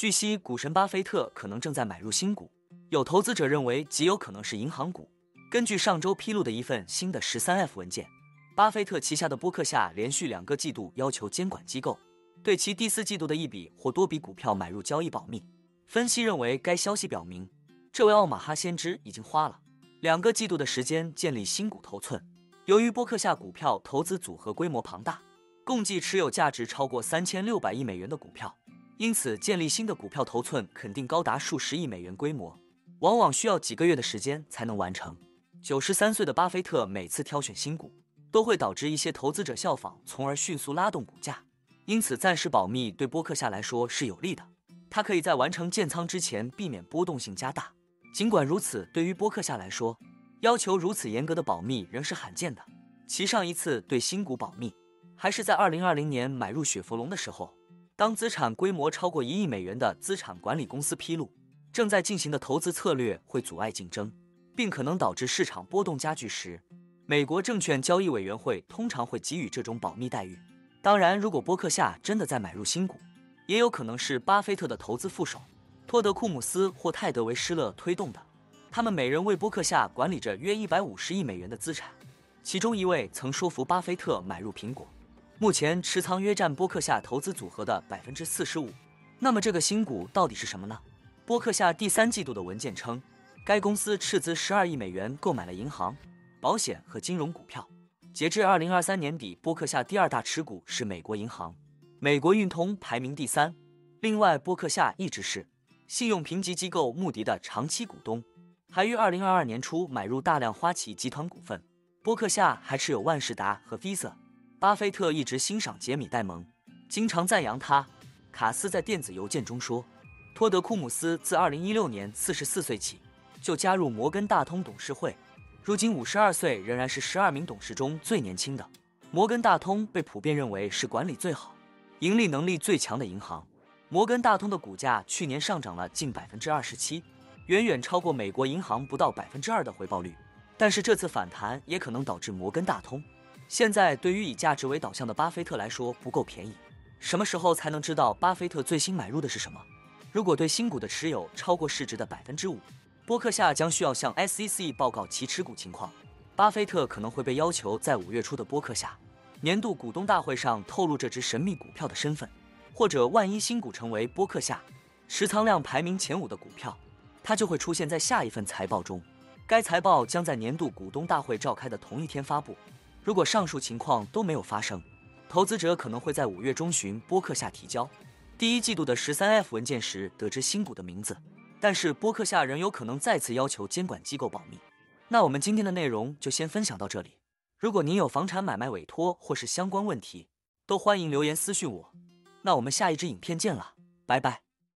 据悉，股神巴菲特可能正在买入新股，有投资者认为极有可能是银行股。根据上周披露的一份新的十三 F 文件，巴菲特旗下的波克夏连续两个季度要求监管机构对其第四季度的一笔或多笔股票买入交易保密。分析认为，该消息表明，这位奥马哈先知已经花了两个季度的时间建立新股头寸。由于波克夏股票投资组合规模庞大，共计持有价值超过三千六百亿美元的股票，因此建立新的股票头寸肯定高达数十亿美元规模，往往需要几个月的时间才能完成。九十三岁的巴菲特每次挑选新股，都会导致一些投资者效仿，从而迅速拉动股价。因此，暂时保密对波克夏来说是有利的。他可以在完成建仓之前避免波动性加大。尽管如此，对于波克夏来说，要求如此严格的保密仍是罕见的。其上一次对新股保密，还是在二零二零年买入雪佛龙的时候。当资产规模超过一亿美元的资产管理公司披露正在进行的投资策略会阻碍竞争，并可能导致市场波动加剧时，美国证券交易委员会通常会给予这种保密待遇。当然，如果波克夏真的在买入新股，也有可能是巴菲特的投资副手托德·库姆斯或泰德·维施勒推动的。他们每人为波克夏管理着约一百五十亿美元的资产，其中一位曾说服巴菲特买入苹果，目前持仓约占波克夏投资组合的百分之四十五。那么这个新股到底是什么呢？波克夏第三季度的文件称，该公司斥资十二亿美元购买了银行、保险和金融股票。截至二零二三年底，波克夏第二大持股是美国银行。美国运通排名第三。另外，波克夏一直是信用评级机构穆迪的长期股东，还于二零二二年初买入大量花旗集团股份。波克夏还持有万事达和 Visa。巴菲特一直欣赏杰米戴蒙，经常赞扬他。卡斯在电子邮件中说，托德库姆斯自二零一六年四十四岁起就加入摩根大通董事会，如今五十二岁，仍然是十二名董事中最年轻的。摩根大通被普遍认为是管理最好。盈利能力最强的银行，摩根大通的股价去年上涨了近百分之二十七，远远超过美国银行不到百分之二的回报率。但是这次反弹也可能导致摩根大通现在对于以价值为导向的巴菲特来说不够便宜。什么时候才能知道巴菲特最新买入的是什么？如果对新股的持有超过市值的百分之五，波克夏将需要向 SEC 报告其持股情况。巴菲特可能会被要求在五月初的波克夏。年度股东大会上透露这只神秘股票的身份，或者万一新股成为波克夏持仓量排名前五的股票，它就会出现在下一份财报中。该财报将在年度股东大会召开的同一天发布。如果上述情况都没有发生，投资者可能会在五月中旬波克夏提交第一季度的十三 F 文件时得知新股的名字。但是波克夏仍有可能再次要求监管机构保密。那我们今天的内容就先分享到这里。如果您有房产买卖委托或是相关问题，都欢迎留言私讯我。那我们下一支影片见了，拜拜。